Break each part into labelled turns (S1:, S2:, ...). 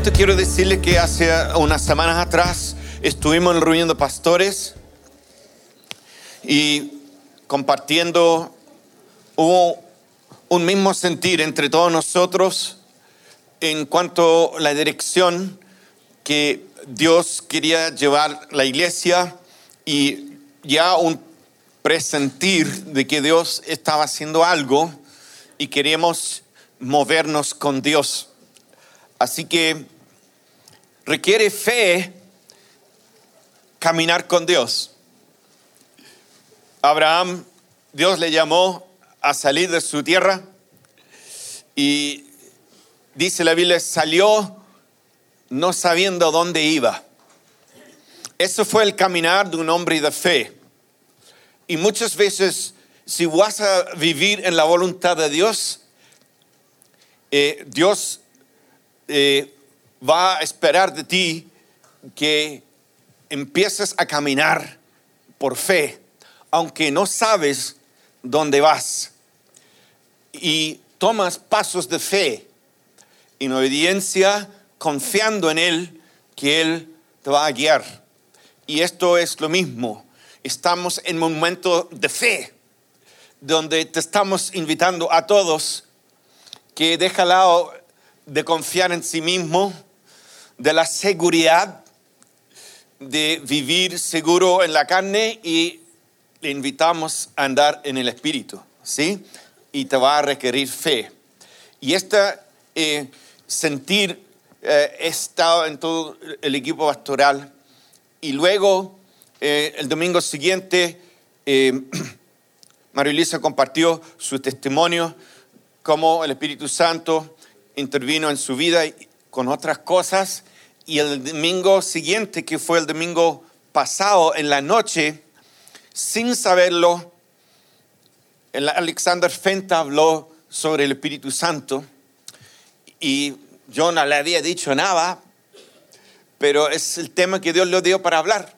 S1: Primeramente quiero decirle que hace unas semanas atrás estuvimos en reunión de pastores y compartiendo hubo un mismo sentir entre todos nosotros en cuanto a la dirección que Dios quería llevar la iglesia y ya un presentir de que Dios estaba haciendo algo y queremos movernos con Dios. Así que requiere fe caminar con Dios. Abraham, Dios le llamó a salir de su tierra y dice la Biblia, salió no sabiendo dónde iba. Eso fue el caminar de un hombre de fe. Y muchas veces, si vas a vivir en la voluntad de Dios, eh, Dios eh, va a esperar de ti que empieces a caminar por fe, aunque no sabes dónde vas. Y tomas pasos de fe, en obediencia, confiando en Él, que Él te va a guiar. Y esto es lo mismo. Estamos en un momento de fe, donde te estamos invitando a todos que deja lado de confiar en sí mismo, de la seguridad de vivir seguro en la carne y le invitamos a andar en el espíritu, ¿sí? Y te va a requerir fe. Y este eh, sentir eh, estado en todo el equipo pastoral y luego eh, el domingo siguiente eh, María Elisa compartió su testimonio, cómo el Espíritu Santo intervino en su vida con otras cosas y el domingo siguiente, que fue el domingo pasado en la noche, sin saberlo, Alexander Fenta habló sobre el Espíritu Santo y yo no le había dicho nada, pero es el tema que Dios le dio para hablar.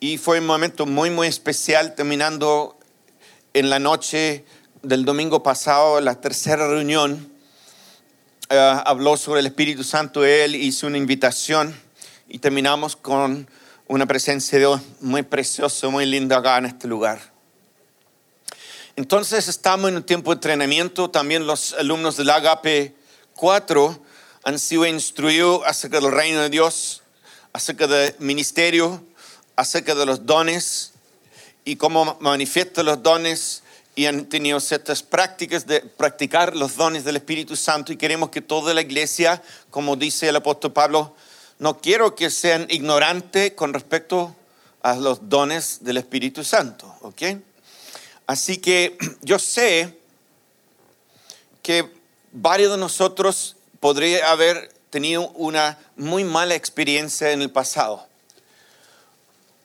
S1: Y fue un momento muy, muy especial, terminando en la noche del domingo pasado, la tercera reunión. Eh, habló sobre el Espíritu Santo, él hizo una invitación y terminamos con una presencia de Dios muy preciosa, muy linda acá en este lugar. Entonces estamos en un tiempo de entrenamiento, también los alumnos del Agape 4 han sido instruidos acerca del reino de Dios, acerca del ministerio, acerca de los dones y cómo manifiestan los dones y han tenido ciertas prácticas de practicar los dones del Espíritu Santo y queremos que toda la iglesia, como dice el apóstol Pablo, no quiero que sean ignorantes con respecto a los dones del Espíritu Santo, ¿ok? Así que yo sé que varios de nosotros podría haber tenido una muy mala experiencia en el pasado.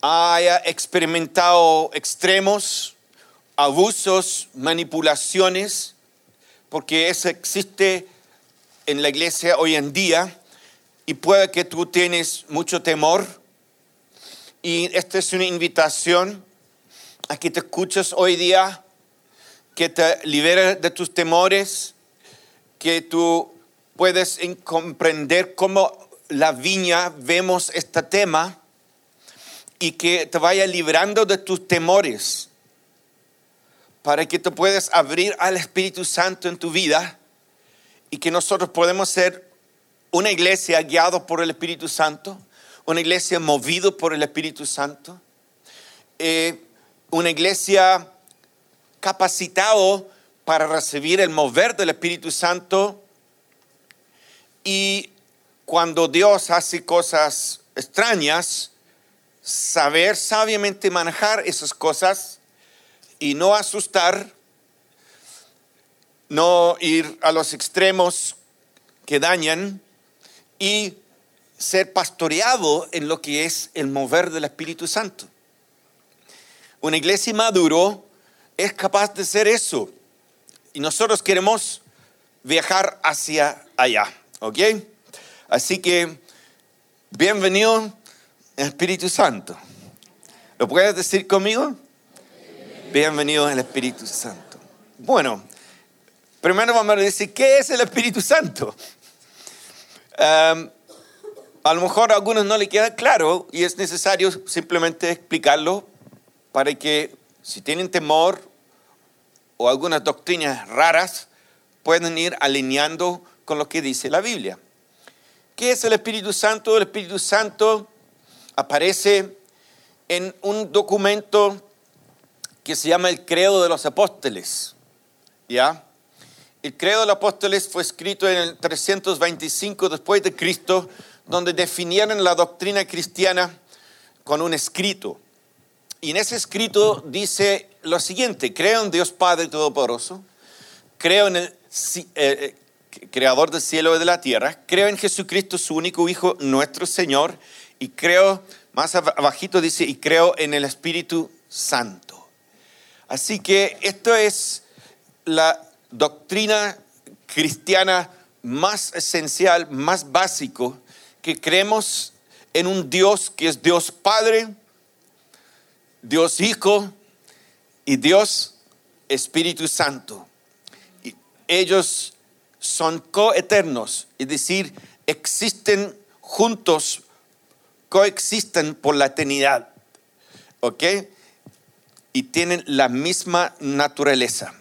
S1: Haya experimentado extremos, abusos, manipulaciones, porque eso existe en la iglesia hoy en día y puede que tú tienes mucho temor. Y esta es una invitación a que te escuches hoy día, que te liberes de tus temores, que tú puedes comprender cómo la viña vemos este tema y que te vaya librando de tus temores para que te puedas abrir al Espíritu Santo en tu vida y que nosotros podemos ser una iglesia guiada por el Espíritu Santo, una iglesia movido por el Espíritu Santo, eh, una iglesia capacitado para recibir el mover del Espíritu Santo. Y cuando Dios hace cosas extrañas, saber sabiamente manejar esas cosas y no asustar, no ir a los extremos que dañan y ser pastoreado en lo que es el mover del Espíritu Santo. Una iglesia maduro es capaz de ser eso. Y nosotros queremos viajar hacia allá, ¿ok? Así que, bienvenido Espíritu Santo. ¿Lo puedes decir conmigo? Bienvenido al Espíritu Santo. Bueno, primero vamos a decir, ¿qué es el Espíritu Santo? Um, a lo mejor a algunos no le queda claro y es necesario simplemente explicarlo para que si tienen temor o algunas doctrinas raras, puedan ir alineando con lo que dice la Biblia. ¿Qué es el Espíritu Santo? El Espíritu Santo aparece en un documento que se llama el Credo de los Apóstoles. ¿Ya? El Credo de los Apóstoles fue escrito en el 325 después de Cristo, donde definieron la doctrina cristiana con un escrito. Y en ese escrito dice lo siguiente, creo en Dios Padre Todopoderoso, creo en el eh, eh, creador del cielo y de la tierra, creo en Jesucristo, su único Hijo, nuestro Señor, y creo, más abajito dice, y creo en el Espíritu Santo. Así que esto es la doctrina cristiana más esencial, más básico, que creemos en un Dios que es Dios Padre, Dios Hijo y Dios Espíritu Santo. Y ellos son coeternos, es decir, existen juntos, coexisten por la eternidad. ¿Ok? Y tienen la misma naturaleza.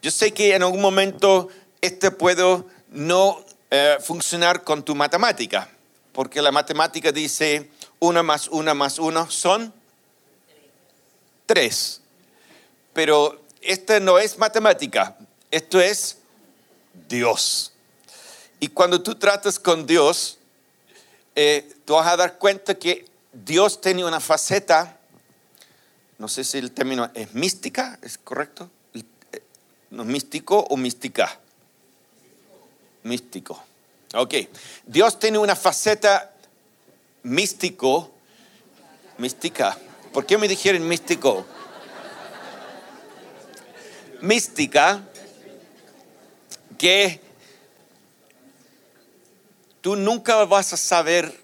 S1: Yo sé que en algún momento este puede no eh, funcionar con tu matemática, porque la matemática dice una más una más uno son tres. Pero esta no es matemática, esto es Dios. Y cuando tú tratas con Dios, eh, tú vas a dar cuenta que Dios tiene una faceta, no sé si el término es mística, ¿es correcto? ¿No, ¿Místico o mística? Místico. Ok. Dios tiene una faceta místico, mística. ¿Por qué me dijeron místico? Mística, que tú nunca vas a saber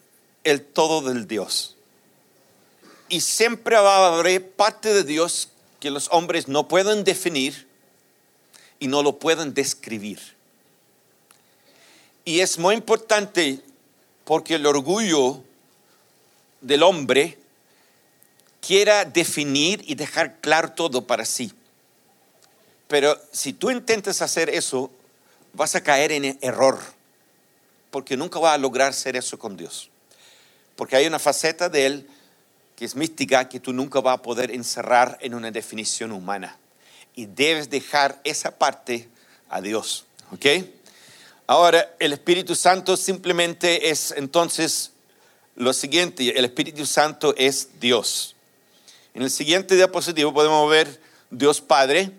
S1: el todo del Dios. Y siempre va a haber parte de Dios que los hombres no pueden definir y no lo pueden describir. Y es muy importante porque el orgullo del hombre quiera definir y dejar claro todo para sí. Pero si tú intentas hacer eso, vas a caer en error, porque nunca vas a lograr hacer eso con Dios. Porque hay una faceta de Él que es mística que tú nunca vas a poder encerrar en una definición humana y debes dejar esa parte a Dios. ¿Ok? Ahora, el Espíritu Santo simplemente es entonces lo siguiente, el Espíritu Santo es Dios. En el siguiente diapositivo podemos ver Dios Padre,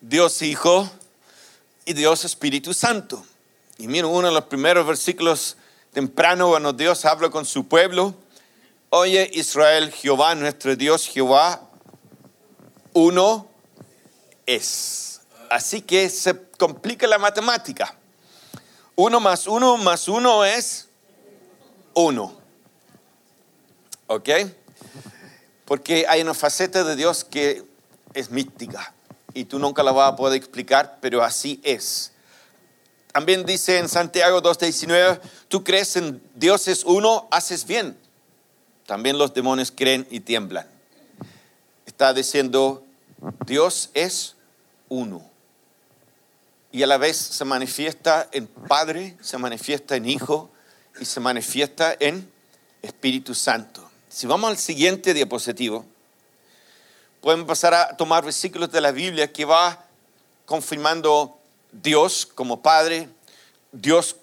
S1: Dios Hijo y Dios Espíritu Santo. Y miren uno de los primeros versículos temprano cuando Dios habla con su pueblo. Oye Israel, Jehová, nuestro Dios, Jehová, uno es. Así que se complica la matemática. Uno más uno más uno es uno. ¿Ok? Porque hay una faceta de Dios que es mística y tú nunca la vas a poder explicar, pero así es. También dice en Santiago 2.19, tú crees en Dios es uno, haces bien. También los demonios creen y tiemblan. Está diciendo, Dios es uno. Y a la vez se manifiesta en Padre, se manifiesta en Hijo y se manifiesta en Espíritu Santo. Si vamos al siguiente diapositivo, podemos pasar a tomar versículos de la Biblia que va confirmando Dios como Padre, Dios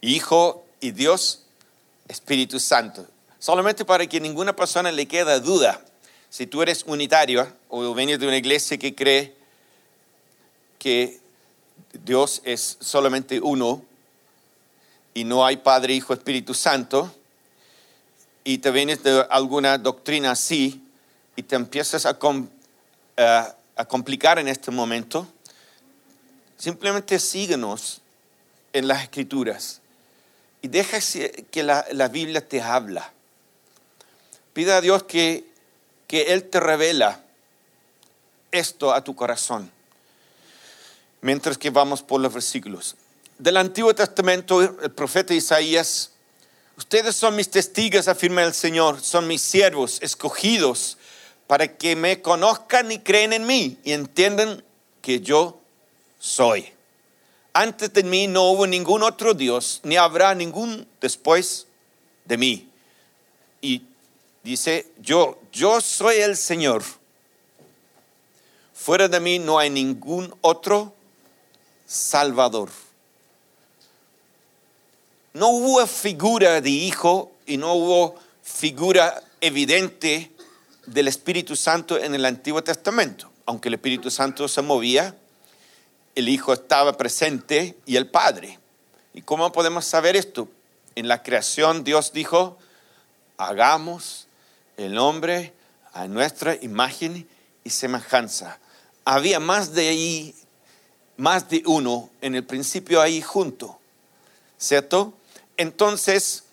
S1: Hijo y Dios Espíritu Santo. Solamente para que ninguna persona le quede duda si tú eres unitario o vienes de una iglesia que cree que Dios es solamente uno y no hay Padre, Hijo, Espíritu Santo, y te vienes de alguna doctrina así y te empiezas a, a complicar en este momento, simplemente síguenos en las escrituras y deja que la, la Biblia te habla. Pida a Dios que que Él te revela esto a tu corazón. Mientras que vamos por los versículos. del Antiguo Testamento, el profeta Isaías, ustedes son mis testigos, afirma el Señor, son mis siervos escogidos para que me conozcan y creen en mí y entiendan que yo soy. Antes de mí no hubo ningún otro Dios, ni habrá ningún después de mí. Y dice, yo, yo soy el Señor. Fuera de mí no hay ningún otro Salvador. No hubo figura de hijo y no hubo figura evidente del Espíritu Santo en el Antiguo Testamento. Aunque el Espíritu Santo se movía, el Hijo estaba presente y el Padre. ¿Y cómo podemos saber esto? En la creación Dios dijo, hagamos el hombre a nuestra imagen y semejanza. Había más de ahí, más de uno en el principio ahí junto, ¿cierto? Entonces,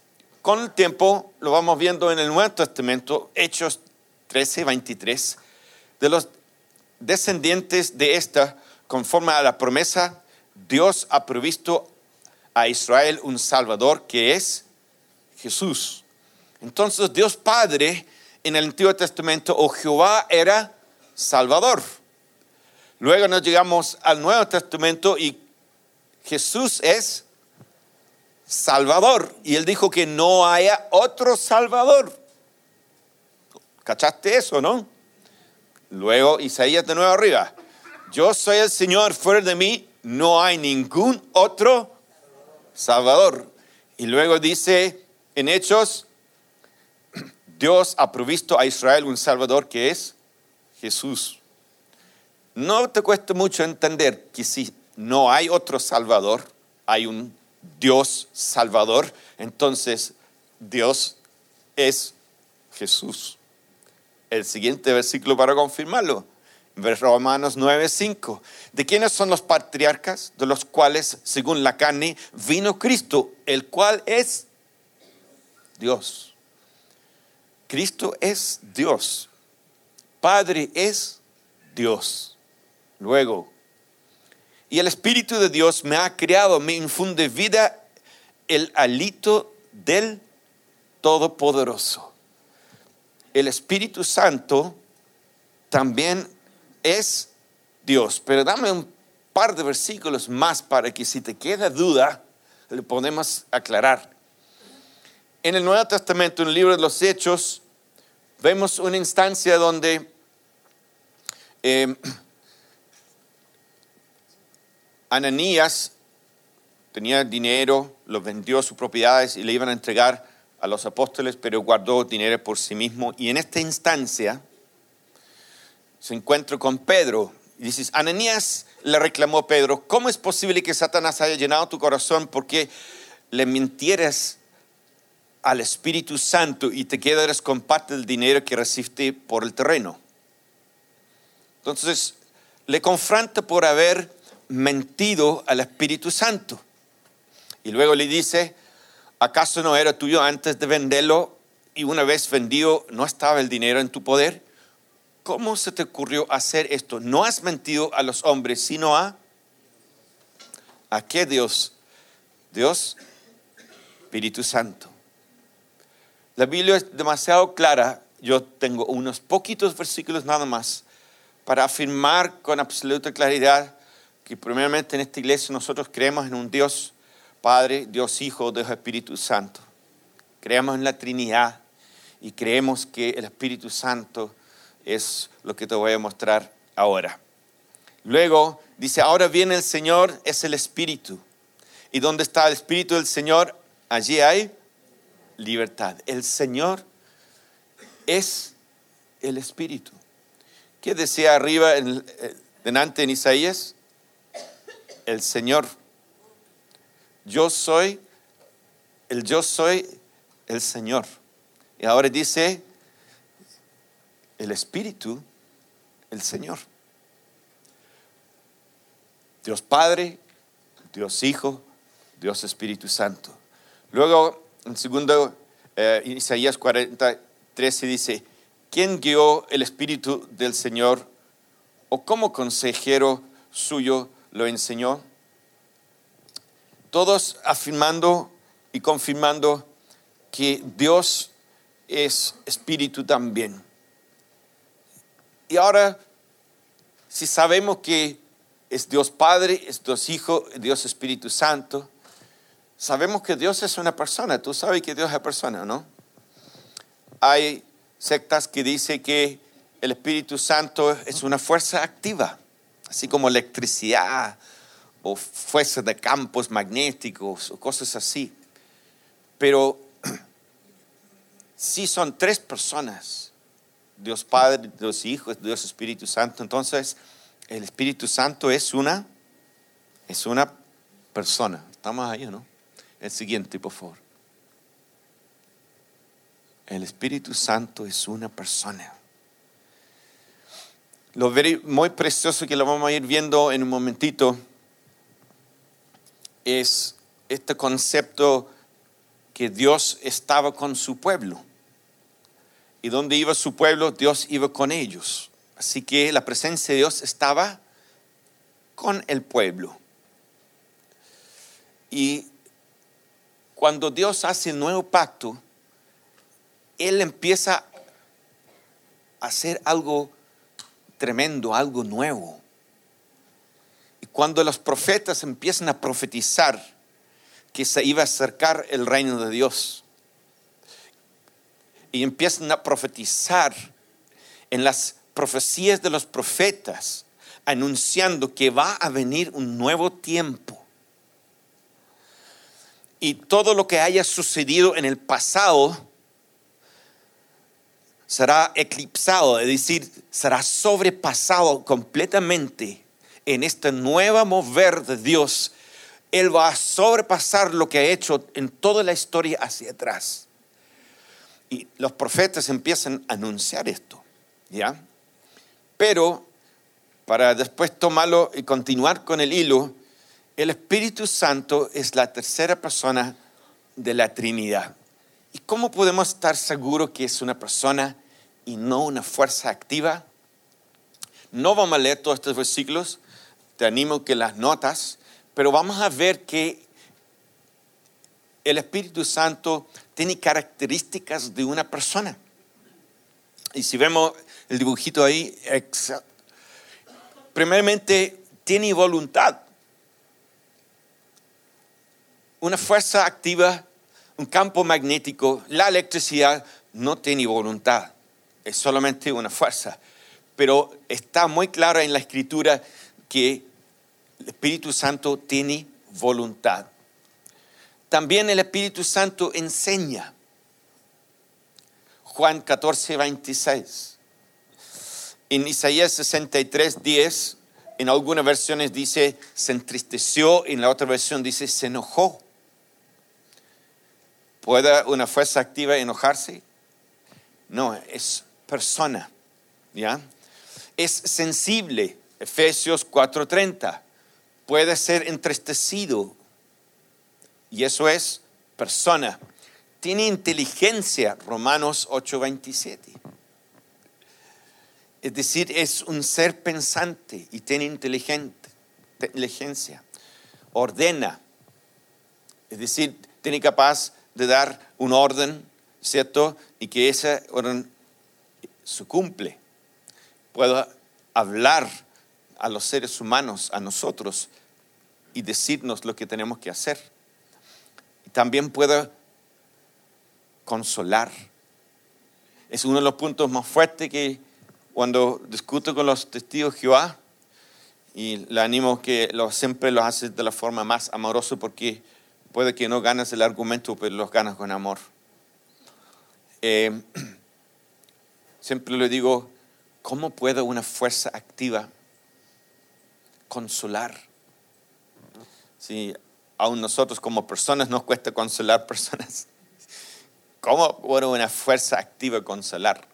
S1: con el tiempo, lo vamos viendo en el Nuevo Testamento, Hechos 13, 23, de los descendientes de esta, conforme a la promesa, Dios ha provisto a Israel un Salvador que es Jesús. Entonces Dios Padre en el Antiguo Testamento o Jehová era Salvador. Luego nos llegamos al Nuevo Testamento y Jesús es Salvador. Y él dijo que no haya otro Salvador. ¿Cachaste eso, no? Luego Isaías de nuevo arriba. Yo soy el Señor, fuera de mí no hay ningún otro Salvador. Y luego dice en Hechos, Dios ha provisto a Israel un Salvador que es Jesús. No te cuesta mucho entender que si no hay otro Salvador, hay un Dios Salvador, entonces Dios es Jesús. El siguiente versículo para confirmarlo. Romanos 9:5. ¿De quiénes son los patriarcas? De los cuales, según la carne, vino Cristo, el cual es Dios. Cristo es Dios. Padre es Dios. Luego, y el Espíritu de Dios me ha creado, me infunde vida el alito del Todopoderoso. El Espíritu Santo también es Dios. Pero dame un par de versículos más para que si te queda duda, le podemos aclarar. En el Nuevo Testamento, en el libro de los Hechos, vemos una instancia donde eh, Ananías tenía dinero, lo vendió sus propiedades y le iban a entregar a los apóstoles, pero guardó dinero por sí mismo. Y en esta instancia se encuentra con Pedro. Y dices, Ananías le reclamó Pedro, ¿cómo es posible que Satanás haya llenado tu corazón porque le mintieras al Espíritu Santo y te quedaras con parte del dinero que recibiste por el terreno? Entonces, le confronta por haber mentido al Espíritu Santo. Y luego le dice, ¿acaso no era tuyo antes de venderlo y una vez vendido no estaba el dinero en tu poder? ¿Cómo se te ocurrió hacer esto? No has mentido a los hombres, sino a... ¿A qué Dios? Dios, Espíritu Santo. La Biblia es demasiado clara. Yo tengo unos poquitos versículos nada más para afirmar con absoluta claridad que primeramente en esta iglesia nosotros creemos en un Dios Padre, Dios Hijo, Dios Espíritu Santo. Creemos en la Trinidad y creemos que el Espíritu Santo es lo que te voy a mostrar ahora. Luego dice, ahora viene el Señor, es el Espíritu. ¿Y dónde está el Espíritu del Señor? Allí hay libertad. El Señor es el Espíritu. ¿Qué decía arriba en, delante en Isaías? el Señor. Yo soy, el yo soy el Señor. Y ahora dice el Espíritu, el Señor. Dios Padre, Dios Hijo, Dios Espíritu Santo. Luego, en segundo, eh, Isaías 43 dice, ¿quién guió el Espíritu del Señor o como consejero suyo lo enseñó. todos afirmando y confirmando que Dios es espíritu también. Y ahora, si sabemos que es Dios Padre, es Dios Hijo, Dios Espíritu Santo, sabemos que Dios es una persona. Tú sabes que Dios es persona, ¿no? Hay sectas que dicen que el Espíritu Santo es una fuerza activa, así como electricidad o fuerza de campos magnéticos o cosas así. Pero si son tres personas, Dios Padre, Dios Hijo, Dios Espíritu Santo, entonces el Espíritu Santo es una, es una persona. Estamos ahí, ¿no? El siguiente, por favor. El Espíritu Santo es una persona. Lo muy precioso que lo vamos a ir viendo en un momentito es este concepto que Dios estaba con su pueblo. Y donde iba su pueblo, Dios iba con ellos. Así que la presencia de Dios estaba con el pueblo. Y cuando Dios hace el nuevo pacto, Él empieza a hacer algo tremendo, algo nuevo. Y cuando los profetas empiezan a profetizar que se iba a acercar el reino de Dios, y empiezan a profetizar en las profecías de los profetas, anunciando que va a venir un nuevo tiempo. Y todo lo que haya sucedido en el pasado será eclipsado, es decir, será sobrepasado completamente en este nuevo mover de Dios. Él va a sobrepasar lo que ha hecho en toda la historia hacia atrás. Y los profetas empiezan a anunciar esto, ¿ya? Pero para después tomarlo y continuar con el hilo, el Espíritu Santo es la tercera persona de la Trinidad. ¿Y cómo podemos estar seguros que es una persona y no una fuerza activa? No vamos a leer todos estos versículos, te animo que las notas, pero vamos a ver que el Espíritu Santo tiene características de una persona. Y si vemos el dibujito ahí, primeramente tiene voluntad. Una fuerza activa, un campo magnético, la electricidad no tiene voluntad, es solamente una fuerza. Pero está muy claro en la escritura que el Espíritu Santo tiene voluntad. También el Espíritu Santo enseña. Juan 14, 26. En Isaías 63, 10, en algunas versiones dice se entristeció, en la otra versión dice se enojó. ¿Puede una fuerza activa enojarse? No, es persona. ¿Ya? Es sensible. Efesios 4:30. Puede ser entristecido, y eso es persona. Tiene inteligencia, Romanos 8:27. Es decir, es un ser pensante y tiene inteligencia. Ordena. Es decir, tiene capaz de dar un orden, ¿cierto? Y que ese orden se cumple. Puedo hablar a los seres humanos, a nosotros, y decirnos lo que tenemos que hacer también puede consolar. Es uno de los puntos más fuertes que cuando discuto con los testigos de Jehová, y le animo que lo, siempre lo haces de la forma más amorosa porque puede que no ganes el argumento, pero los ganas con amor. Eh, siempre le digo, ¿cómo puede una fuerza activa consolar? Si aún nosotros como personas nos cuesta consolar personas. ¿Cómo puede una fuerza activa consolar?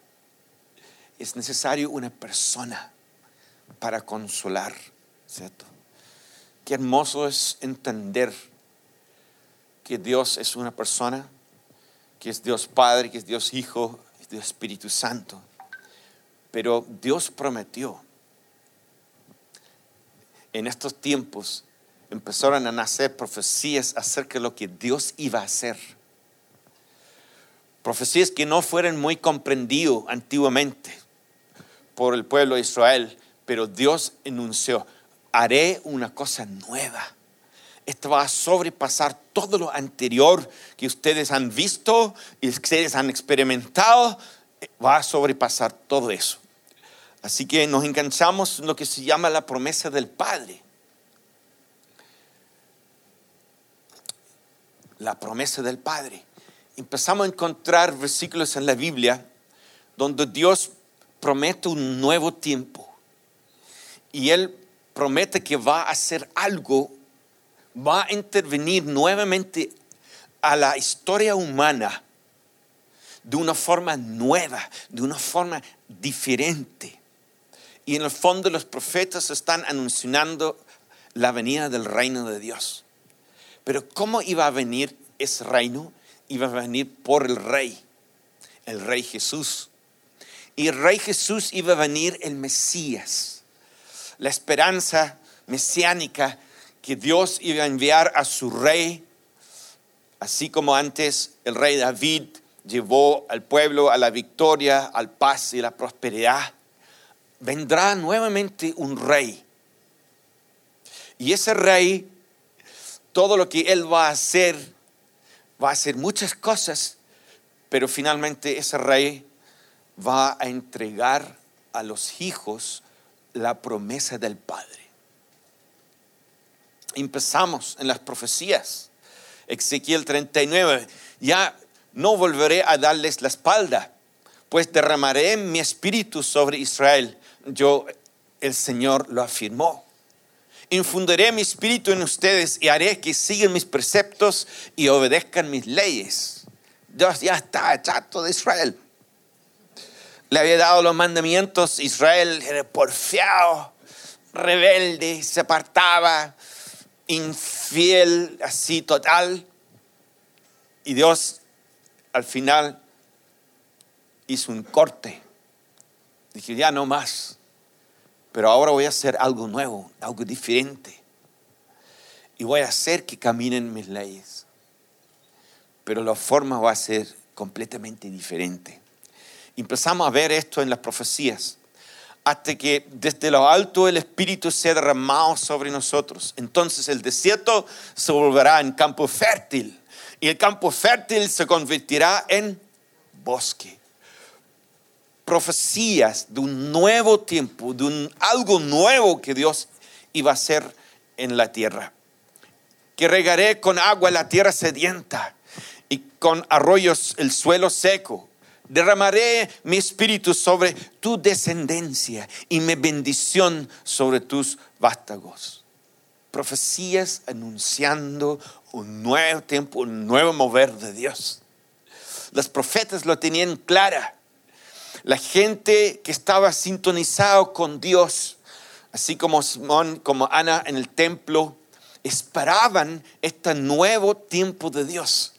S1: Es necesario una persona para consolar, ¿cierto? Qué hermoso es entender que Dios es una persona, que es Dios Padre, que es Dios Hijo, es Dios Espíritu Santo. Pero Dios prometió en estos tiempos empezaron a nacer profecías acerca de lo que Dios iba a hacer. Profecías que no fueron muy comprendidas antiguamente por el pueblo de Israel, pero Dios enunció, haré una cosa nueva. Esto va a sobrepasar todo lo anterior que ustedes han visto y que ustedes han experimentado. Va a sobrepasar todo eso. Así que nos enganchamos en lo que se llama la promesa del Padre. La promesa del Padre. Empezamos a encontrar versículos en la Biblia donde Dios promete un nuevo tiempo. Y Él promete que va a hacer algo, va a intervenir nuevamente a la historia humana de una forma nueva, de una forma diferente. Y en el fondo los profetas están anunciando la venida del reino de Dios. Pero ¿cómo iba a venir ese reino? Iba a venir por el rey, el rey Jesús. Y el rey Jesús iba a venir el Mesías, la esperanza mesiánica que Dios iba a enviar a su rey, así como antes el rey David llevó al pueblo a la victoria, al paz y la prosperidad vendrá nuevamente un rey. Y ese rey, todo lo que él va a hacer, va a hacer muchas cosas, pero finalmente ese rey va a entregar a los hijos la promesa del Padre. Empezamos en las profecías. Ezequiel 39, ya no volveré a darles la espalda, pues derramaré mi espíritu sobre Israel yo, el Señor lo afirmó. Infundiré mi espíritu en ustedes y haré que sigan mis preceptos y obedezcan mis leyes. Dios ya está chato de Israel. Le había dado los mandamientos, Israel era porfiado, rebelde, se apartaba, infiel, así total. Y Dios al final hizo un corte Dije, ya no más. Pero ahora voy a hacer algo nuevo, algo diferente. Y voy a hacer que caminen mis leyes. Pero la forma va a ser completamente diferente. Empezamos a ver esto en las profecías. Hasta que desde lo alto el Espíritu sea derramado sobre nosotros. Entonces el desierto se volverá en campo fértil. Y el campo fértil se convertirá en bosque profecías de un nuevo tiempo, de un, algo nuevo que Dios iba a hacer en la tierra. Que regaré con agua la tierra sedienta y con arroyos el suelo seco. Derramaré mi espíritu sobre tu descendencia y mi bendición sobre tus vástagos. Profecías anunciando un nuevo tiempo, un nuevo mover de Dios. Los profetas lo tenían clara la gente que estaba sintonizado con Dios, así como Simón, como Ana en el templo, esperaban este nuevo tiempo de Dios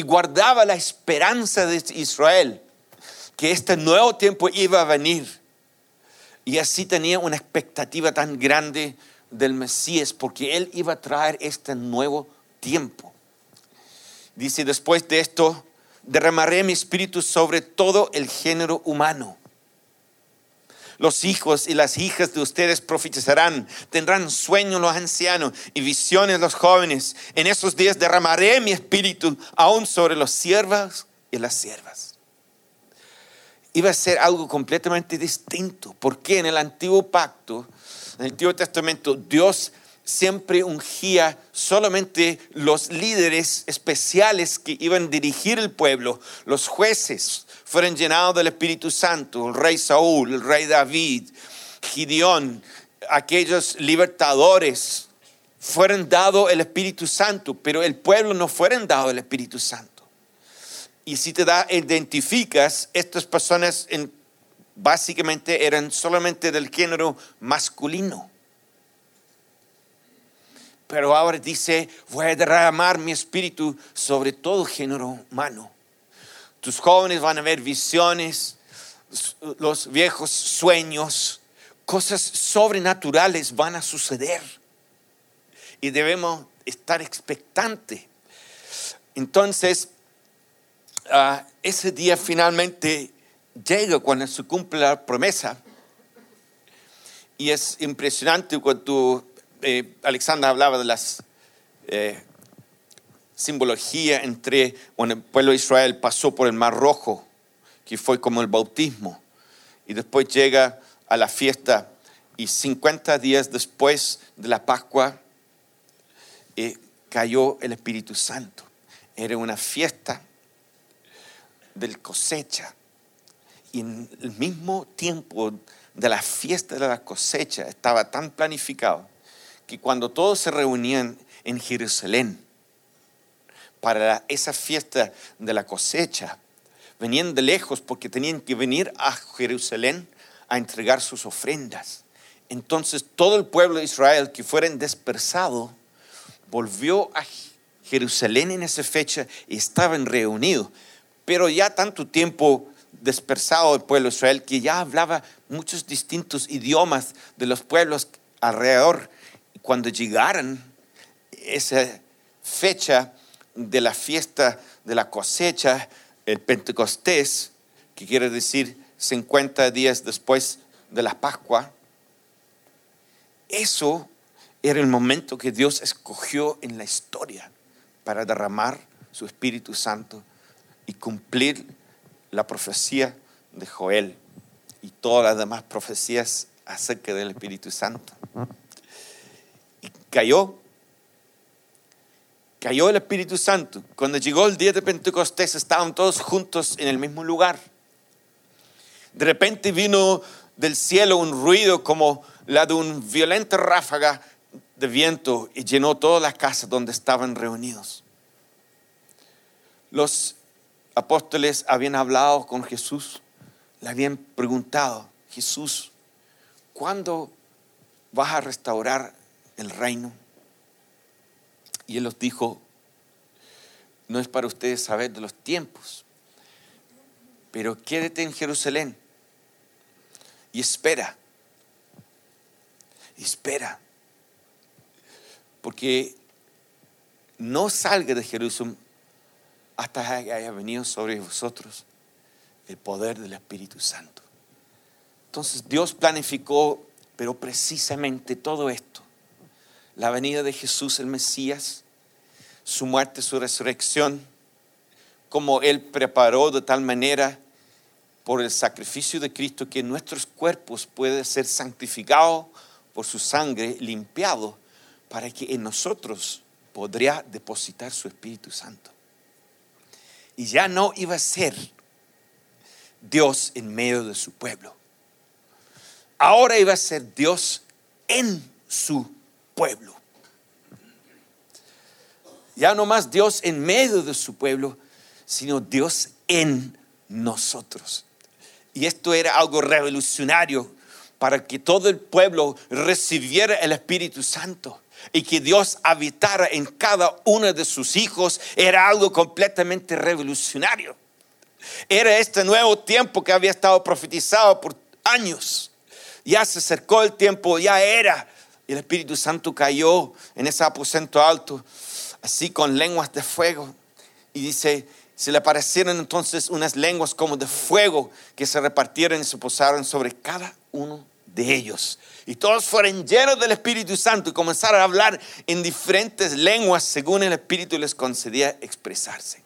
S1: y guardaba la esperanza de Israel que este nuevo tiempo iba a venir. Y así tenía una expectativa tan grande del Mesías porque él iba a traer este nuevo tiempo. Dice, después de esto, derramaré mi espíritu sobre todo el género humano. Los hijos y las hijas de ustedes profetizarán, tendrán sueños los ancianos y visiones los jóvenes. En esos días derramaré mi espíritu aún sobre los siervos y las siervas. Iba a ser algo completamente distinto, porque en el antiguo pacto, en el Antiguo Testamento, Dios siempre ungía solamente los líderes especiales que iban a dirigir el pueblo, los jueces fueron llenados del Espíritu Santo, el rey Saúl, el rey David, Gideón, aquellos libertadores, fueron dados el Espíritu Santo, pero el pueblo no fueron dado el Espíritu Santo. Y si te da, identificas, estas personas básicamente eran solamente del género masculino. Pero ahora dice, voy a derramar mi espíritu sobre todo género humano. Tus jóvenes van a ver visiones, los viejos sueños, cosas sobrenaturales van a suceder. y debemos estar expectantes. Entonces, ah, ese día finalmente llega cuando se cumple la promesa. Y es impresionante cuando eh, Alexandra hablaba de las eh, simbología entre cuando el pueblo de Israel pasó por el Mar Rojo, que fue como el bautismo, y después llega a la fiesta y 50 días después de la Pascua eh, cayó el Espíritu Santo. Era una fiesta del cosecha. Y en el mismo tiempo de la fiesta de la cosecha estaba tan planificado que cuando todos se reunían en Jerusalén para esa fiesta de la cosecha, venían de lejos porque tenían que venir a Jerusalén a entregar sus ofrendas. Entonces todo el pueblo de Israel que fuera dispersado volvió a Jerusalén en esa fecha y estaban reunidos. Pero ya tanto tiempo dispersado el pueblo de Israel que ya hablaba muchos distintos idiomas de los pueblos alrededor. Cuando llegaran esa fecha de la fiesta de la cosecha, el Pentecostés, que quiere decir 50 días después de la Pascua, eso era el momento que Dios escogió en la historia para derramar su Espíritu Santo y cumplir la profecía de Joel y todas las demás profecías acerca del Espíritu Santo. Y cayó, cayó el Espíritu Santo. Cuando llegó el día de Pentecostés estaban todos juntos en el mismo lugar. De repente vino del cielo un ruido como la de un violenta ráfaga de viento y llenó todas las casas donde estaban reunidos. Los apóstoles habían hablado con Jesús, le habían preguntado, Jesús, ¿cuándo vas a restaurar el reino? Y él los dijo, no es para ustedes saber de los tiempos, pero quédate en Jerusalén y espera espera. Porque no salga de Jerusalén hasta que haya venido sobre vosotros el poder del Espíritu Santo. Entonces Dios planificó, pero precisamente todo esto, la venida de Jesús el Mesías, su muerte, su resurrección, como Él preparó de tal manera por el sacrificio de Cristo que nuestros cuerpos pueden ser santificados por su sangre limpiado para que en nosotros podría depositar su Espíritu Santo. Y ya no iba a ser Dios en medio de su pueblo. Ahora iba a ser Dios en su pueblo. Ya no más Dios en medio de su pueblo, sino Dios en nosotros. Y esto era algo revolucionario para que todo el pueblo recibiera el Espíritu Santo y que Dios habitara en cada uno de sus hijos era algo completamente revolucionario. Era este nuevo tiempo que había estado profetizado por años. Ya se acercó el tiempo, ya era. Y el Espíritu Santo cayó en ese aposento alto, así con lenguas de fuego. Y dice, se le aparecieron entonces unas lenguas como de fuego que se repartieron y se posaron sobre cada uno de ellos. Y todos fueron llenos del Espíritu Santo y comenzaron a hablar en diferentes lenguas según el Espíritu les concedía expresarse.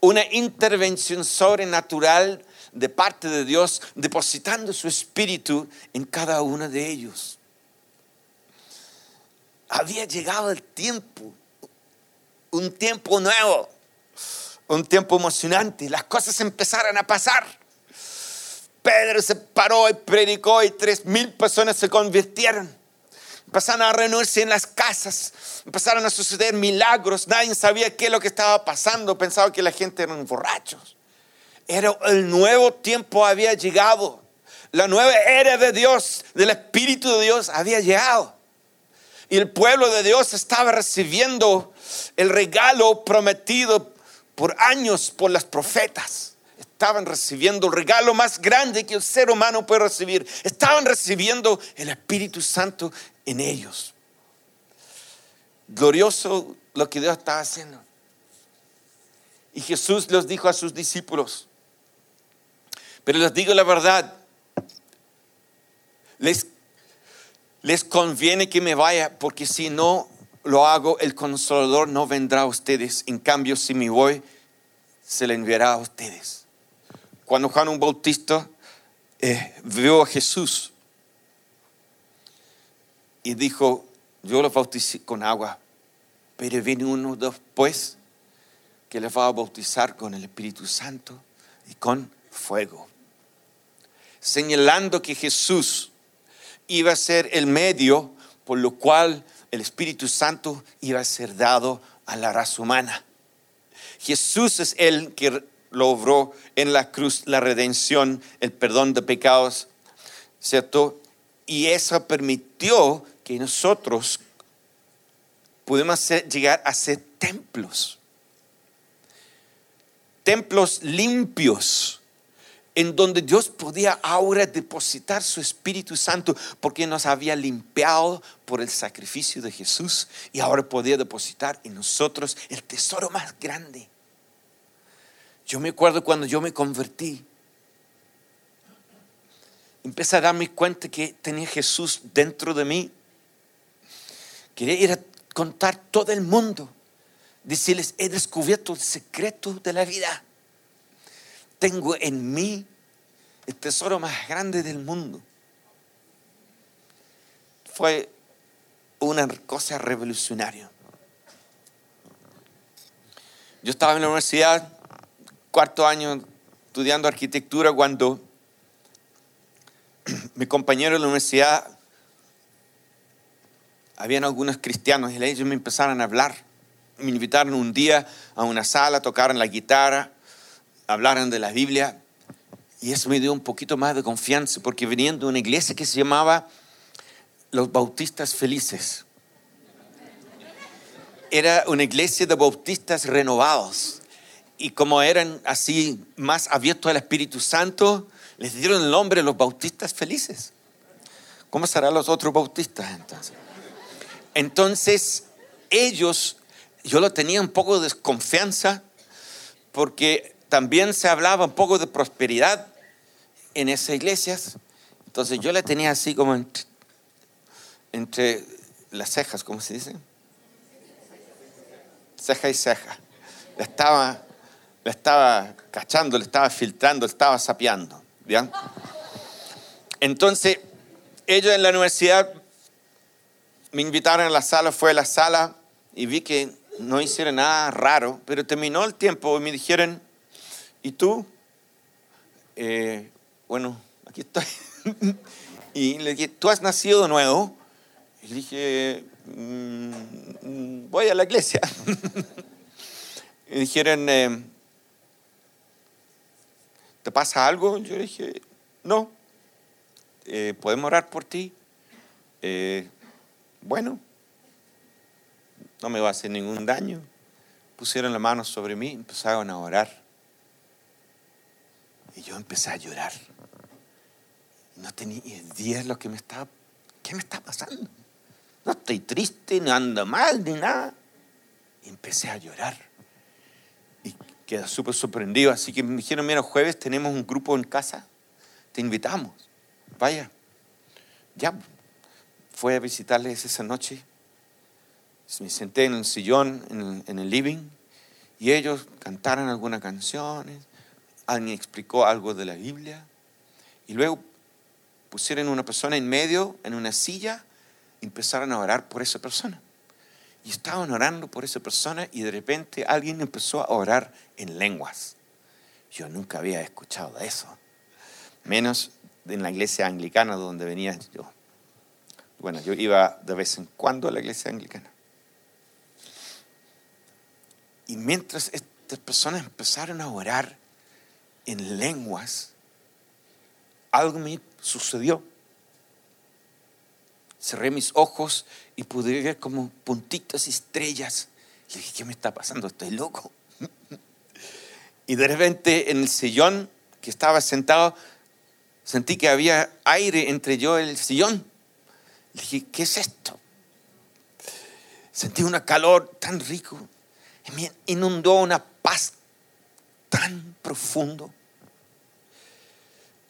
S1: Una intervención sobrenatural de parte de Dios depositando su Espíritu en cada uno de ellos. Había llegado el tiempo, un tiempo nuevo, un tiempo emocionante. Las cosas empezaron a pasar Pedro se paró y predicó y tres mil personas se convirtieron. Empezaron a reunirse en las casas, empezaron a suceder milagros. Nadie sabía qué es lo que estaba pasando. Pensaba que la gente eran borrachos. Era el nuevo tiempo había llegado. La nueva era de Dios, del Espíritu de Dios había llegado. Y el pueblo de Dios estaba recibiendo el regalo prometido por años por las profetas estaban recibiendo el regalo más grande que el ser humano puede recibir. Estaban recibiendo el Espíritu Santo en ellos. glorioso lo que Dios estaba haciendo. Y Jesús les dijo a sus discípulos, pero les digo la verdad, les, les conviene que me vaya, porque si no lo hago, el consolador no vendrá a ustedes. En cambio, si me voy, se le enviará a ustedes. Cuando Juan un Bautista eh, vio a Jesús y dijo, yo lo bauticé con agua, pero viene uno después que les va a bautizar con el Espíritu Santo y con fuego. Señalando que Jesús iba a ser el medio por lo cual el Espíritu Santo iba a ser dado a la raza humana. Jesús es el que logró en la cruz la redención, el perdón de pecados, ¿cierto? Y eso permitió que nosotros pudimos llegar a ser templos. Templos limpios, en donde Dios podía ahora depositar su Espíritu Santo porque nos había limpiado por el sacrificio de Jesús y ahora podía depositar en nosotros el tesoro más grande. Yo me acuerdo cuando yo me convertí, empecé a darme cuenta que tenía Jesús dentro de mí. Quería ir a contar todo el mundo, decirles, he descubierto el secreto de la vida tengo en mí el tesoro más grande del mundo. Fue una cosa revolucionaria. Yo estaba en la universidad, cuarto año, estudiando arquitectura, cuando mi compañero de la universidad, habían algunos cristianos y ellos me empezaron a hablar. Me invitaron un día a una sala, tocaron la guitarra hablaran de la Biblia y eso me dio un poquito más de confianza porque venían de una iglesia que se llamaba Los Bautistas Felices. Era una iglesia de bautistas renovados y como eran así más abiertos al Espíritu Santo, les dieron el nombre los Bautistas Felices. ¿Cómo serán los otros bautistas entonces? Entonces, ellos, yo lo tenía un poco de desconfianza porque también se hablaba un poco de prosperidad en esas iglesias. Entonces yo la tenía así como entre, las cejas, ¿cómo se dice? Ceja y ceja. La estaba, la estaba cachando, le estaba filtrando, le estaba sapeando. ¿bien? Entonces, ellos en la universidad me invitaron a la sala, fue a la sala y vi que no hicieron nada raro, pero terminó el tiempo y me dijeron, ¿Y tú? Eh, bueno, aquí estoy. y le dije, ¿tú has nacido de nuevo? Y le dije, mm, voy a la iglesia. y dijeron, eh, ¿te pasa algo? Yo le dije, no. Eh, ¿Podemos orar por ti? bueno, no me va a hacer ningún daño. Pusieron la mano sobre mí, empezaron a orar. Y yo empecé a llorar. No tenía idea de lo que me estaba, ¿qué me está pasando? No estoy triste, no ando mal, ni nada. Y empecé a llorar. Y quedé súper sorprendido. Así que me dijeron, mira, jueves tenemos un grupo en casa, te invitamos. Vaya. Ya, fue a visitarles esa noche. Me senté en el sillón, en el, en el living, y ellos cantaron algunas canciones alguien explicó algo de la Biblia y luego pusieron una persona en medio, en una silla, y empezaron a orar por esa persona. Y estaban orando por esa persona y de repente alguien empezó a orar en lenguas. Yo nunca había escuchado eso, menos en la iglesia anglicana donde venía yo. Bueno, yo iba de vez en cuando a la iglesia anglicana. Y mientras estas personas empezaron a orar, en lenguas, algo me sucedió. Cerré mis ojos y pude ver como puntitas y estrellas. Y dije, ¿qué me está pasando? Estoy loco. Y de repente en el sillón que estaba sentado, sentí que había aire entre yo y el sillón. Le dije, ¿qué es esto? Sentí un calor tan rico. Me inundó una paz tan profundo.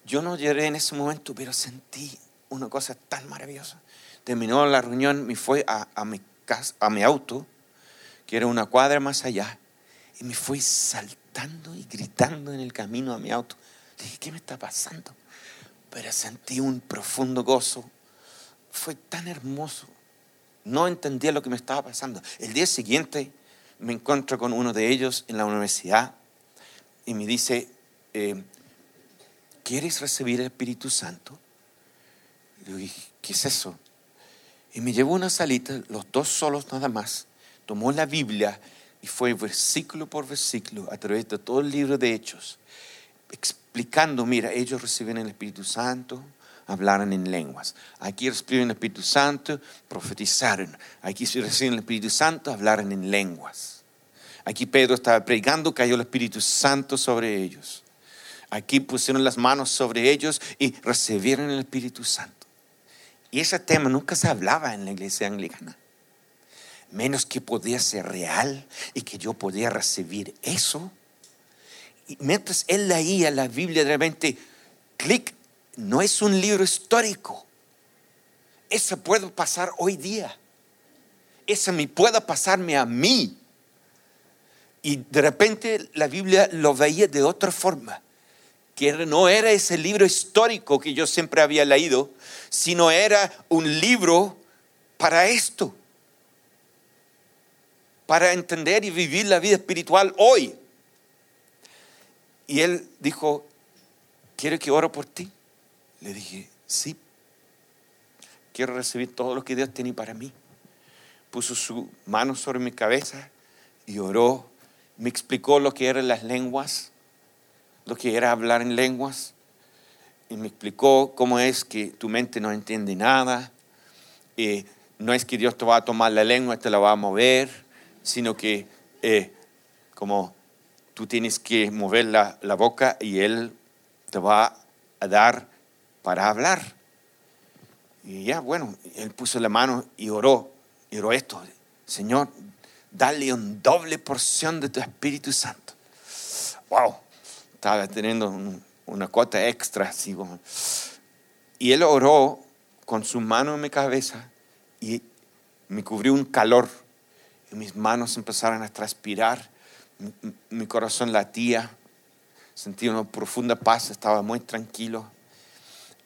S1: Yo no lloré en ese momento, pero sentí una cosa tan maravillosa. Terminó la reunión, me fui a, a, mi, casa, a mi auto, que era una cuadra más allá, y me fui saltando y gritando en el camino a mi auto. Dije, ¿qué me está pasando? Pero sentí un profundo gozo. Fue tan hermoso. No entendía lo que me estaba pasando. El día siguiente me encuentro con uno de ellos en la universidad y me dice, eh, ¿quieres recibir el Espíritu Santo? Le dije, ¿qué es eso? Y me llevó una salita, los dos solos nada más, tomó la Biblia y fue versículo por versículo a través de todo el libro de Hechos, explicando, mira, ellos reciben el Espíritu Santo, hablaron en lenguas. Aquí reciben el Espíritu Santo, profetizaron. Aquí reciben el Espíritu Santo, hablaron en lenguas. Aquí Pedro estaba predicando, cayó el Espíritu Santo sobre ellos. Aquí pusieron las manos sobre ellos y recibieron el Espíritu Santo. Y ese tema nunca se hablaba en la iglesia anglicana. Menos que podía ser real y que yo podía recibir eso. Y mientras él leía la Biblia, de repente, clic, no es un libro histórico. Eso puede pasar hoy día. Eso me puede pasarme a mí. Y de repente la Biblia lo veía de otra forma, que no era ese libro histórico que yo siempre había leído, sino era un libro para esto, para entender y vivir la vida espiritual hoy. Y él dijo, ¿quiere que oro por ti? Le dije, sí, quiero recibir todo lo que Dios tiene para mí. Puso su mano sobre mi cabeza y oró me explicó lo que eran las lenguas, lo que era hablar en lenguas, y me explicó cómo es que tu mente no entiende nada, y no es que Dios te va a tomar la lengua y te la va a mover, sino que eh, como tú tienes que mover la, la boca y Él te va a dar para hablar. Y ya, bueno, Él puso la mano y oró, y oró esto, Señor, dale una doble porción de tu Espíritu Santo. Wow, estaba teniendo una cuota extra así. Y él oró con su mano en mi cabeza y me cubrió un calor. Y mis manos empezaron a transpirar, mi, mi corazón latía, sentí una profunda paz, estaba muy tranquilo.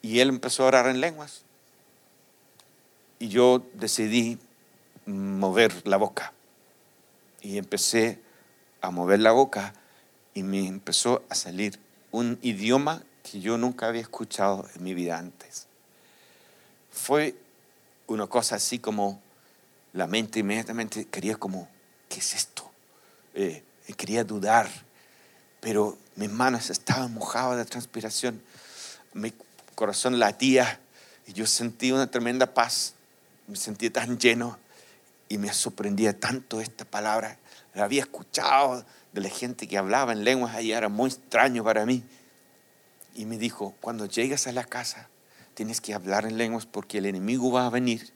S1: Y él empezó a orar en lenguas. Y yo decidí mover la boca y empecé a mover la boca y me empezó a salir un idioma que yo nunca había escuchado en mi vida antes. Fue una cosa así como la mente inmediatamente quería como, ¿qué es esto? Eh, quería dudar, pero mis manos estaban mojadas de transpiración, mi corazón latía y yo sentí una tremenda paz, me sentí tan lleno y me sorprendía tanto esta palabra. La había escuchado de la gente que hablaba en lenguas y era muy extraño para mí. Y me dijo, cuando llegues a la casa, tienes que hablar en lenguas porque el enemigo va a venir.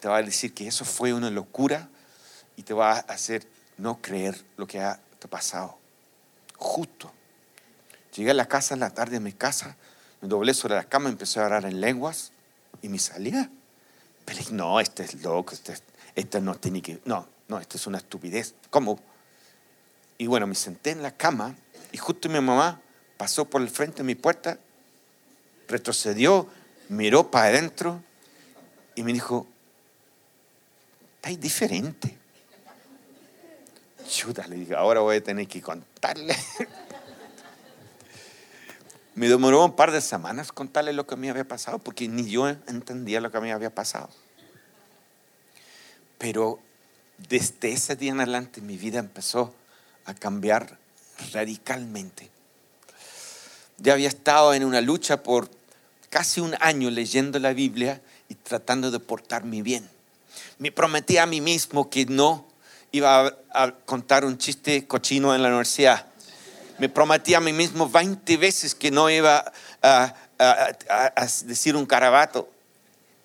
S1: Te va a decir que eso fue una locura y te va a hacer no creer lo que ha pasado. Justo. Llegué a la casa en la tarde, a mi casa, me doblé sobre la cama, empecé a orar en lenguas y me salía. Pero no, este es loco, este, este no tiene que... No, no, esto es una estupidez. ¿Cómo? Y bueno, me senté en la cama y justo mi mamá pasó por el frente de mi puerta, retrocedió, miró para adentro y me dijo, estáis diferente. Chuta, le dije, ahora voy a tener que contarle. me demoró un par de semanas contarle lo que me había pasado, porque ni yo entendía lo que me había pasado. Pero desde ese día en adelante mi vida empezó a cambiar radicalmente. Ya había estado en una lucha por casi un año leyendo la Biblia y tratando de portarme bien. Me prometí a mí mismo que no iba a, contar un chiste cochino en la universidad. Me prometí a mí mismo 20 veces que no iba a, decir un carabato.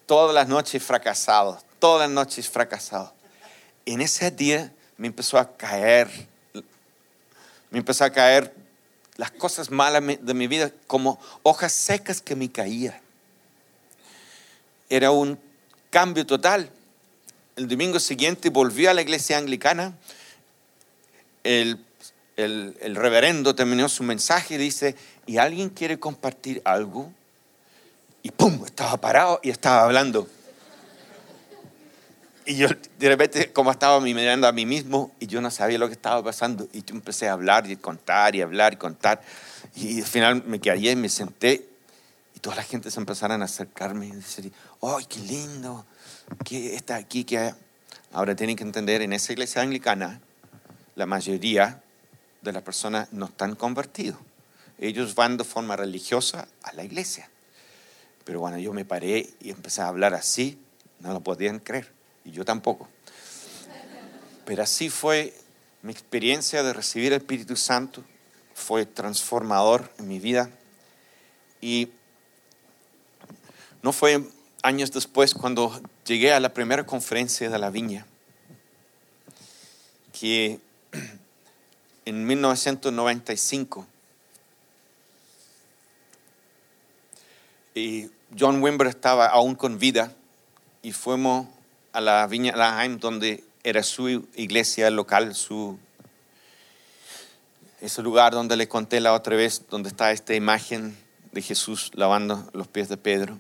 S1: Todas las noches fracasado, todas las noches fracasado. en ese día me empezó a caer, me empezó a caer las cosas malas de mi vida como hojas secas que me caían. Era un cambio total. El domingo siguiente volví a la iglesia anglicana. El, el reverendo terminó su mensaje y dice, ¿y alguien quiere compartir algo? Y ¡pum! Estaba parado y estaba hablando. Y yo de repente, como estaba mirando a mí mismo, y yo no sabía lo que estaba pasando, y yo empecé a hablar y contar y hablar y contar. Y al final me quedé y me senté, y toda la gente se empezaron a acercarme y decir, ¡ay, qué lindo! ¿Qué está aquí? que Ahora tienen que entender, en esa iglesia anglicana, la mayoría de las personas no están convertidos. Ellos van de forma religiosa a la iglesia. Pero bueno, yo me paré y empecé a hablar así, no lo podían creer y yo tampoco. Pero así fue mi experiencia de recibir el Espíritu Santo, fue transformador en mi vida y no fue años después cuando llegué a la primera conferencia de la viña, que en 1995 y John Wimber estaba aún con vida y fuimos a la Viña Laheim, donde era su iglesia local, su, ese lugar donde le conté la otra vez, donde está esta imagen de Jesús lavando los pies de Pedro.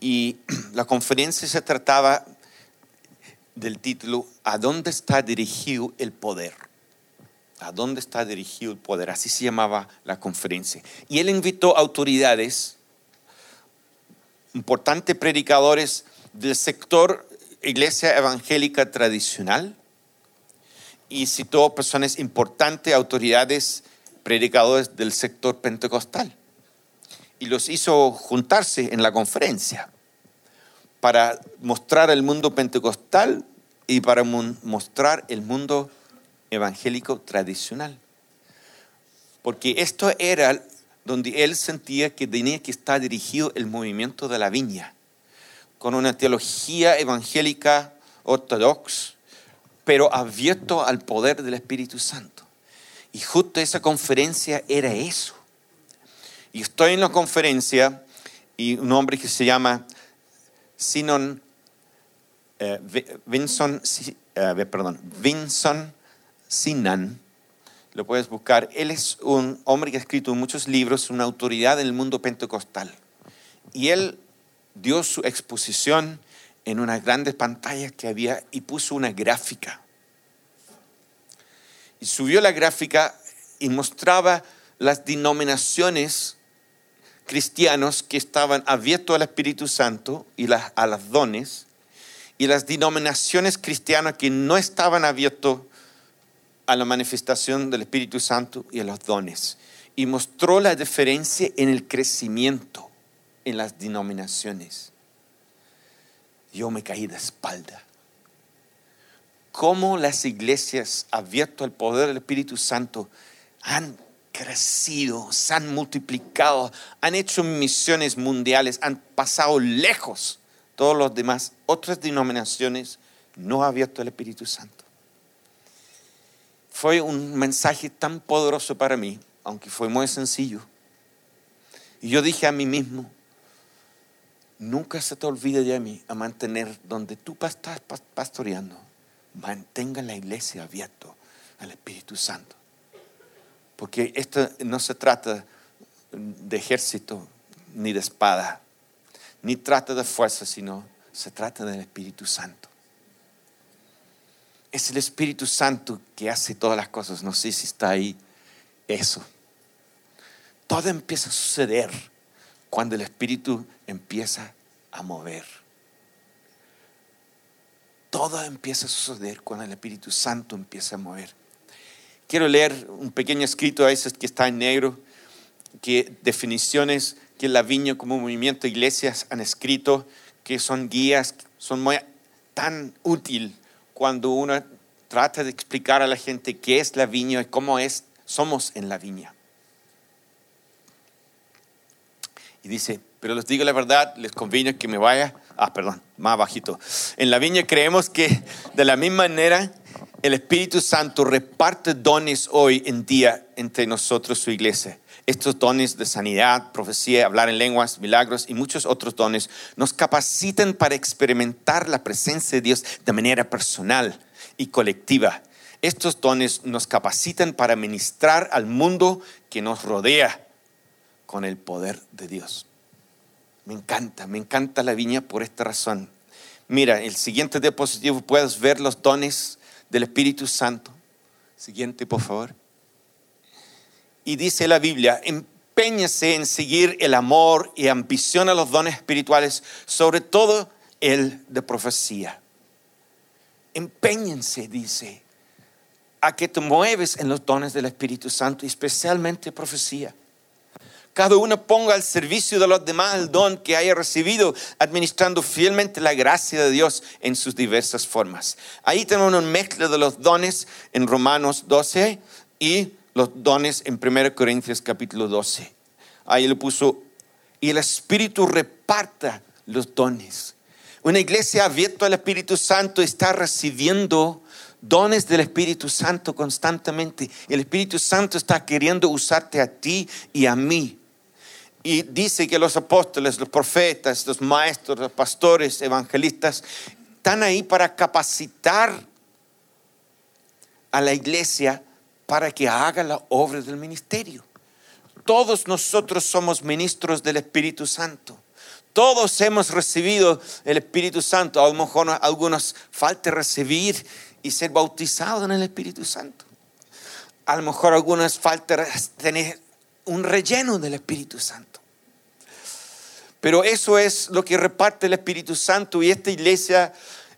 S1: Y la conferencia se trataba del título ¿A dónde está dirigido el poder? ¿A dónde está dirigido el poder? Así se llamaba la conferencia. Y él invitó autoridades, importantes predicadores del sector iglesia evangélica tradicional y citó personas importantes, autoridades, predicadores del sector pentecostal. Y los hizo juntarse en la conferencia para mostrar el mundo pentecostal y para mostrar el mundo evangélico tradicional. Porque esto era donde él sentía que tenía que estar dirigido el movimiento de la viña con una teología evangélica ortodoxa, pero abierto al poder del Espíritu Santo. Y justo esa conferencia era eso. Y estoy en la conferencia y un hombre que se llama Sinon, eh, Vinson, eh, perdón, Vinson Sinan, lo puedes buscar. Él es un hombre que ha escrito muchos libros, una autoridad en el mundo pentecostal. Y él dio su exposición en unas grandes pantallas que había y puso una gráfica. Y subió la gráfica y mostraba las denominaciones cristianos que estaban abiertos al Espíritu Santo y a las dones, y las denominaciones cristianas que no estaban abiertos a la manifestación del Espíritu Santo y a los dones. Y mostró la diferencia en el crecimiento en las denominaciones. Yo me caí de espalda. Cómo las iglesias abiertas al poder del Espíritu Santo han crecido, se han multiplicado, han hecho misiones mundiales, han pasado lejos todos los demás, otras denominaciones no han abierto el Espíritu Santo. Fue un mensaje tan poderoso para mí, aunque fue muy sencillo. Y yo dije a mí mismo, Nunca se te olvide de mí a mantener donde tú estás pastoreando. Mantenga la iglesia abierta al Espíritu Santo. Porque esto no se trata de ejército ni de espada, ni trata de fuerza, sino se trata del Espíritu Santo. Es el Espíritu Santo que hace todas las cosas. No sé si está ahí eso. Todo empieza a suceder cuando el Espíritu empieza a mover. Todo empieza a suceder cuando el Espíritu Santo empieza a mover. Quiero leer un pequeño escrito a veces que está en negro, que definiciones que la viña como movimiento iglesias han escrito, que son guías, son muy, tan útil cuando uno trata de explicar a la gente qué es la viña y cómo es, somos en la viña. Y dice, pero les digo la verdad, les conviene que me vaya ah, perdón, más bajito. En la viña creemos que de la misma manera el Espíritu Santo reparte dones hoy en día entre nosotros, su iglesia. Estos dones de sanidad, profecía, hablar en lenguas, milagros y muchos otros dones nos capacitan para experimentar la presencia de Dios de manera personal y colectiva. Estos dones nos capacitan para ministrar al mundo que nos rodea con el poder de Dios. Me encanta, me encanta la viña por esta razón. Mira, el siguiente diapositivo puedes ver los dones del Espíritu Santo. Siguiente, por favor. Y dice la Biblia, empeñese en seguir el amor y ambiciona los dones espirituales, sobre todo el de profecía. Empeñense, dice, a que te mueves en los dones del Espíritu Santo, especialmente profecía cada uno ponga al servicio de los demás el don que haya recibido, administrando fielmente la gracia de Dios en sus diversas formas. Ahí tenemos una mezcla de los dones en Romanos 12 y los dones en 1 Corintios capítulo 12. Ahí le puso, y el Espíritu reparta los dones. Una iglesia abierta al Espíritu Santo está recibiendo dones del Espíritu Santo constantemente. El Espíritu Santo está queriendo usarte a ti y a mí y dice que los apóstoles, los profetas, los maestros, los pastores, evangelistas, están ahí para capacitar a la iglesia para que haga la obra del ministerio. Todos nosotros somos ministros del Espíritu Santo. Todos hemos recibido el Espíritu Santo. A lo mejor algunos falta recibir y ser bautizados en el Espíritu Santo. A lo mejor a algunos falta tener un relleno del Espíritu Santo. Pero eso es lo que reparte el Espíritu Santo y esta iglesia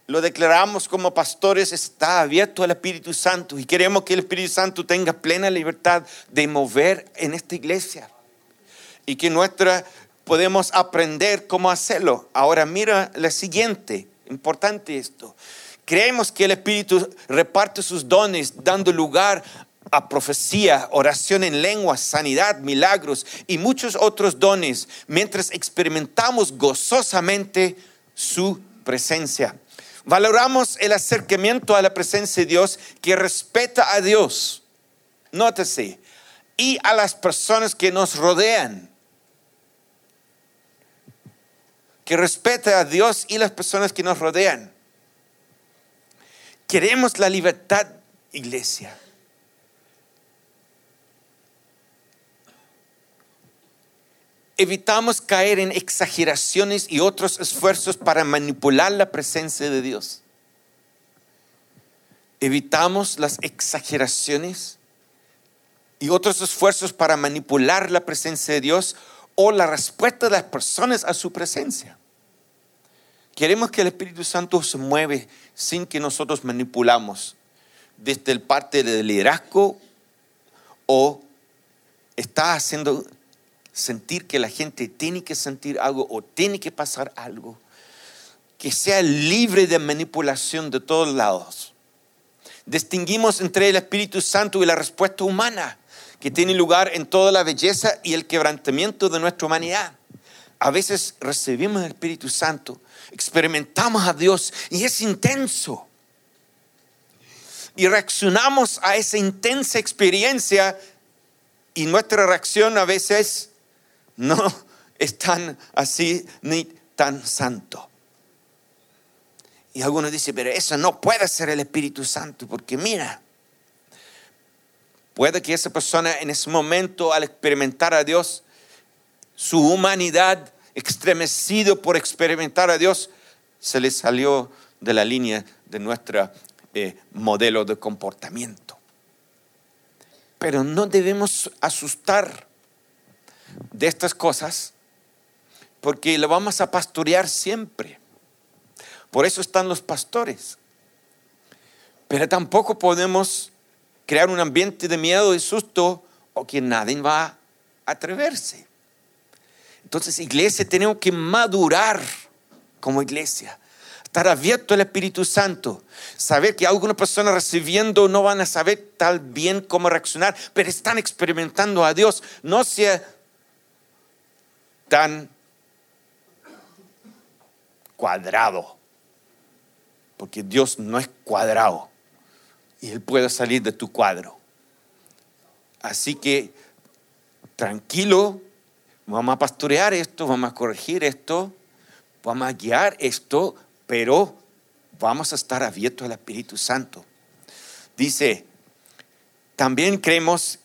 S1: lo declaramos como pastores, está abierto al Espíritu Santo y queremos que el Espíritu Santo tenga plena libertad de mover en esta iglesia y que nuestra podemos aprender cómo hacerlo. Ahora mira la siguiente, importante esto. Creemos que el Espíritu reparte sus dones dando lugar a profecía, oración en lenguas, sanidad, milagros y muchos otros dones mientras experimentamos gozosamente su presencia. Valoramos el acercamiento a la presencia de Dios que respeta a Dios, nótese, y a las personas que nos rodean. Que respeta a Dios y las personas que nos rodean. Queremos la libertad, iglesia. Evitamos caer en exageraciones y otros esfuerzos para manipular la presencia de Dios. Evitamos las exageraciones y otros esfuerzos para manipular la presencia de Dios o la respuesta de las personas a su presencia. Queremos que el Espíritu Santo se mueve sin que nosotros manipulamos desde el parte del liderazgo o está haciendo sentir que la gente tiene que sentir algo o tiene que pasar algo, que sea libre de manipulación de todos lados. Distinguimos entre el Espíritu Santo y la respuesta humana, que tiene lugar en toda la belleza y el quebrantamiento de nuestra humanidad. A veces recibimos el Espíritu Santo, experimentamos a Dios y es intenso. Y reaccionamos a esa intensa experiencia y nuestra reacción a veces no es tan así ni tan santo. Y algunos dicen, pero eso no puede ser el Espíritu Santo, porque mira, puede que esa persona en ese momento al experimentar a Dios, su humanidad estremecido por experimentar a Dios, se le salió de la línea de nuestro eh, modelo de comportamiento. Pero no debemos asustar de estas cosas porque lo vamos a pastorear siempre. Por eso están los pastores. Pero tampoco podemos crear un ambiente de miedo y susto o que nadie va a atreverse. Entonces, iglesia, tenemos que madurar como iglesia. Estar abierto al Espíritu Santo. Saber que algunas personas recibiendo no van a saber tal bien cómo reaccionar, pero están experimentando a Dios. No sea tan cuadrado. Porque Dios no es cuadrado. Y Él puede salir de tu cuadro. Así que tranquilo, vamos a pastorear esto, vamos a corregir esto, vamos a guiar esto, pero vamos a estar abiertos al Espíritu Santo. Dice, también creemos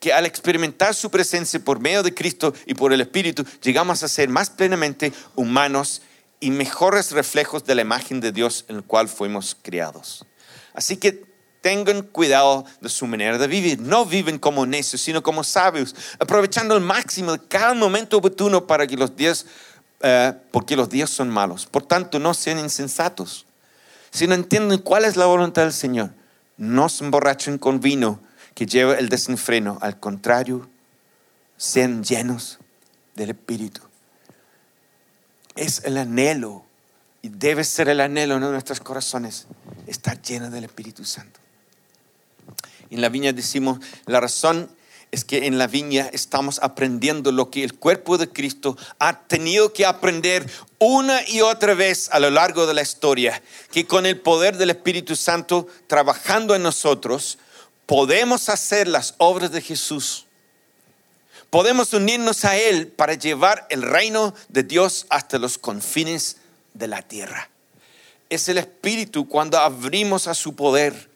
S1: que al experimentar su presencia por medio de Cristo y por el Espíritu, llegamos a ser más plenamente humanos y mejores reflejos de la imagen de Dios en el cual fuimos criados. Así que tengan cuidado de su manera de vivir. No viven como necios, sino como sabios, aprovechando al máximo cada momento oportuno para que los días, eh, porque los días son malos. Por tanto, no sean insensatos, sino entienden cuál es la voluntad del Señor. No se emborrachen con vino que lleva el desenfreno. Al contrario, sean llenos del Espíritu. Es el anhelo y debe ser el anhelo de nuestros corazones estar llenos del Espíritu Santo. En la viña decimos, la razón es que en la viña estamos aprendiendo lo que el cuerpo de Cristo ha tenido que aprender una y otra vez a lo largo de la historia, que con el poder del Espíritu Santo trabajando en nosotros, podemos hacer las obras de Jesús. Podemos unirnos a Él para llevar el reino de Dios hasta los confines de la tierra. Es el Espíritu cuando abrimos a su poder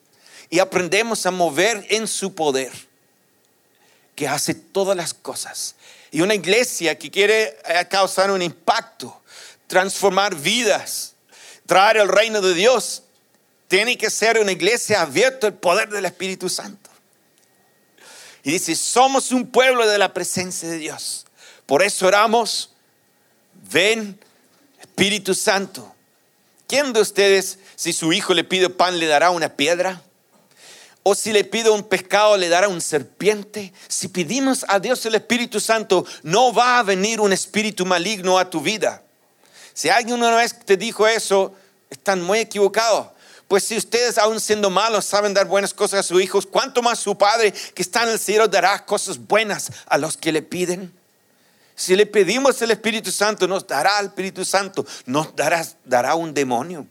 S1: y aprendemos a mover en su poder, que hace todas las cosas. Y una iglesia que quiere eh, causar un impacto, transformar vidas, traer el reino de Dios, tiene que ser una iglesia abierta al poder del Espíritu Santo. Y dice, somos un pueblo de la presencia de Dios. Por eso oramos, ven Espíritu Santo. ¿Quién de ustedes, si su hijo le pide pan, le dará una piedra? O si le pido un pescado, le dará un serpiente. Si pedimos a Dios el Espíritu Santo, no va a venir un espíritu maligno a tu vida. Si alguien una vez te dijo eso, están muy equivocados. Pues si ustedes, aún siendo malos, saben dar buenas cosas a sus hijos, ¿cuánto más su Padre que está en el cielo dará cosas buenas a los que le piden? Si le pedimos el Espíritu Santo, nos dará el Espíritu Santo, nos dará, dará un demonio,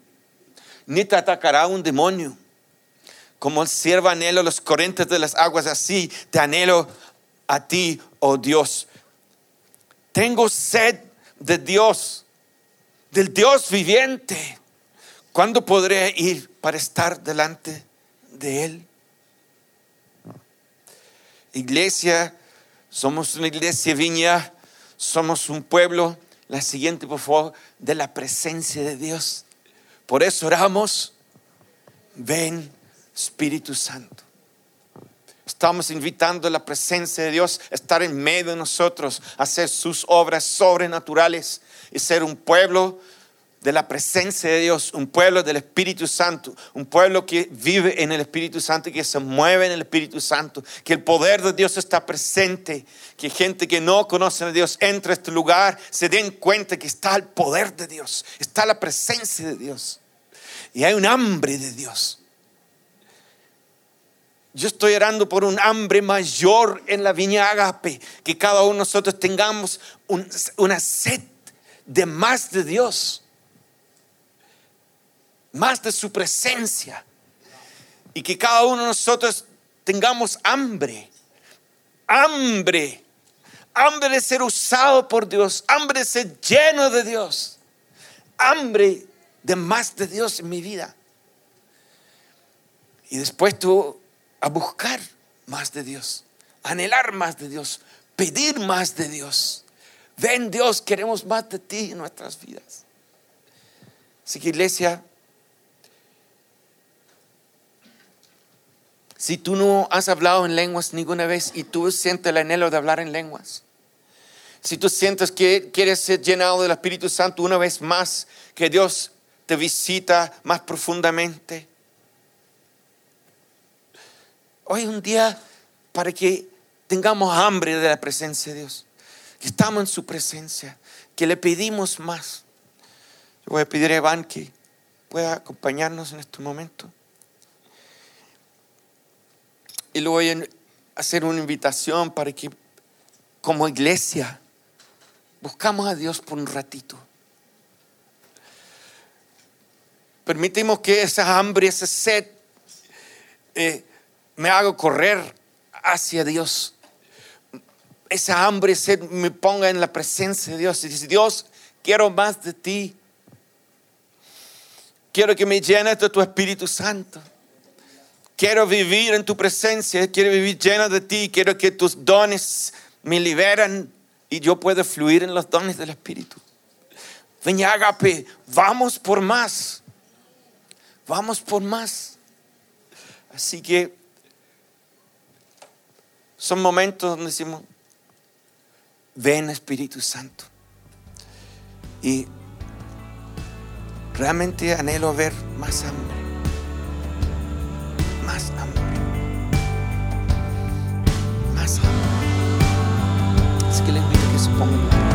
S1: ni te atacará un demonio. Como el siervo anhelo los corrientes de las aguas, así te anhelo a ti, oh Dios. Tengo sed de Dios, del Dios viviente. ¿Cuándo podré ir para estar delante de Él? Iglesia, somos una iglesia viña, somos un pueblo, la siguiente por favor, de la presencia de Dios. Por eso oramos, ven Espíritu Santo. Estamos invitando la presencia de Dios a estar en medio de nosotros, a hacer sus obras sobrenaturales y ser un pueblo de la presencia de Dios, un pueblo del Espíritu Santo, un pueblo que vive en el Espíritu Santo y que se mueve en el Espíritu Santo, que el poder de Dios está presente, que gente que no conoce a Dios entre a este lugar, se den cuenta que está el poder de Dios, está la presencia de Dios y hay un hambre de Dios. Yo estoy orando por un hambre mayor en la viña Agape, que cada uno de nosotros tengamos una sed de más de Dios más de su presencia. Y que cada uno de nosotros tengamos hambre, hambre, hambre de ser usado por Dios, hambre de ser lleno de Dios, hambre de más de Dios en mi vida. Y después tú a buscar más de Dios, anhelar más de Dios, pedir más de Dios. Ven Dios, queremos más de ti en nuestras vidas. Así que iglesia, Si tú no has hablado en lenguas ninguna vez y tú sientes el anhelo de hablar en lenguas, si tú sientes que quieres ser llenado del Espíritu Santo una vez más, que Dios te visita más profundamente, hoy un día para que tengamos hambre de la presencia de Dios, que estamos en su presencia, que le pedimos más. Yo voy a pedir a Iván que pueda acompañarnos en este momento. Y le voy a hacer una invitación para que como iglesia buscamos a Dios por un ratito. permitimos que esa hambre, esa sed, eh, me haga correr hacia Dios. Esa hambre, sed me ponga en la presencia de Dios y dice, Dios, quiero más de ti. Quiero que me llenes de tu Espíritu Santo. Quiero vivir en tu presencia, quiero vivir lleno de ti, quiero que tus dones me liberan y yo pueda fluir en los dones del Espíritu. Ven, Agape, vamos por más. Vamos por más. Así que son momentos donde decimos, ven Espíritu Santo. Y realmente anhelo ver más hambre. Más hambre. Así que le invito a que se pongan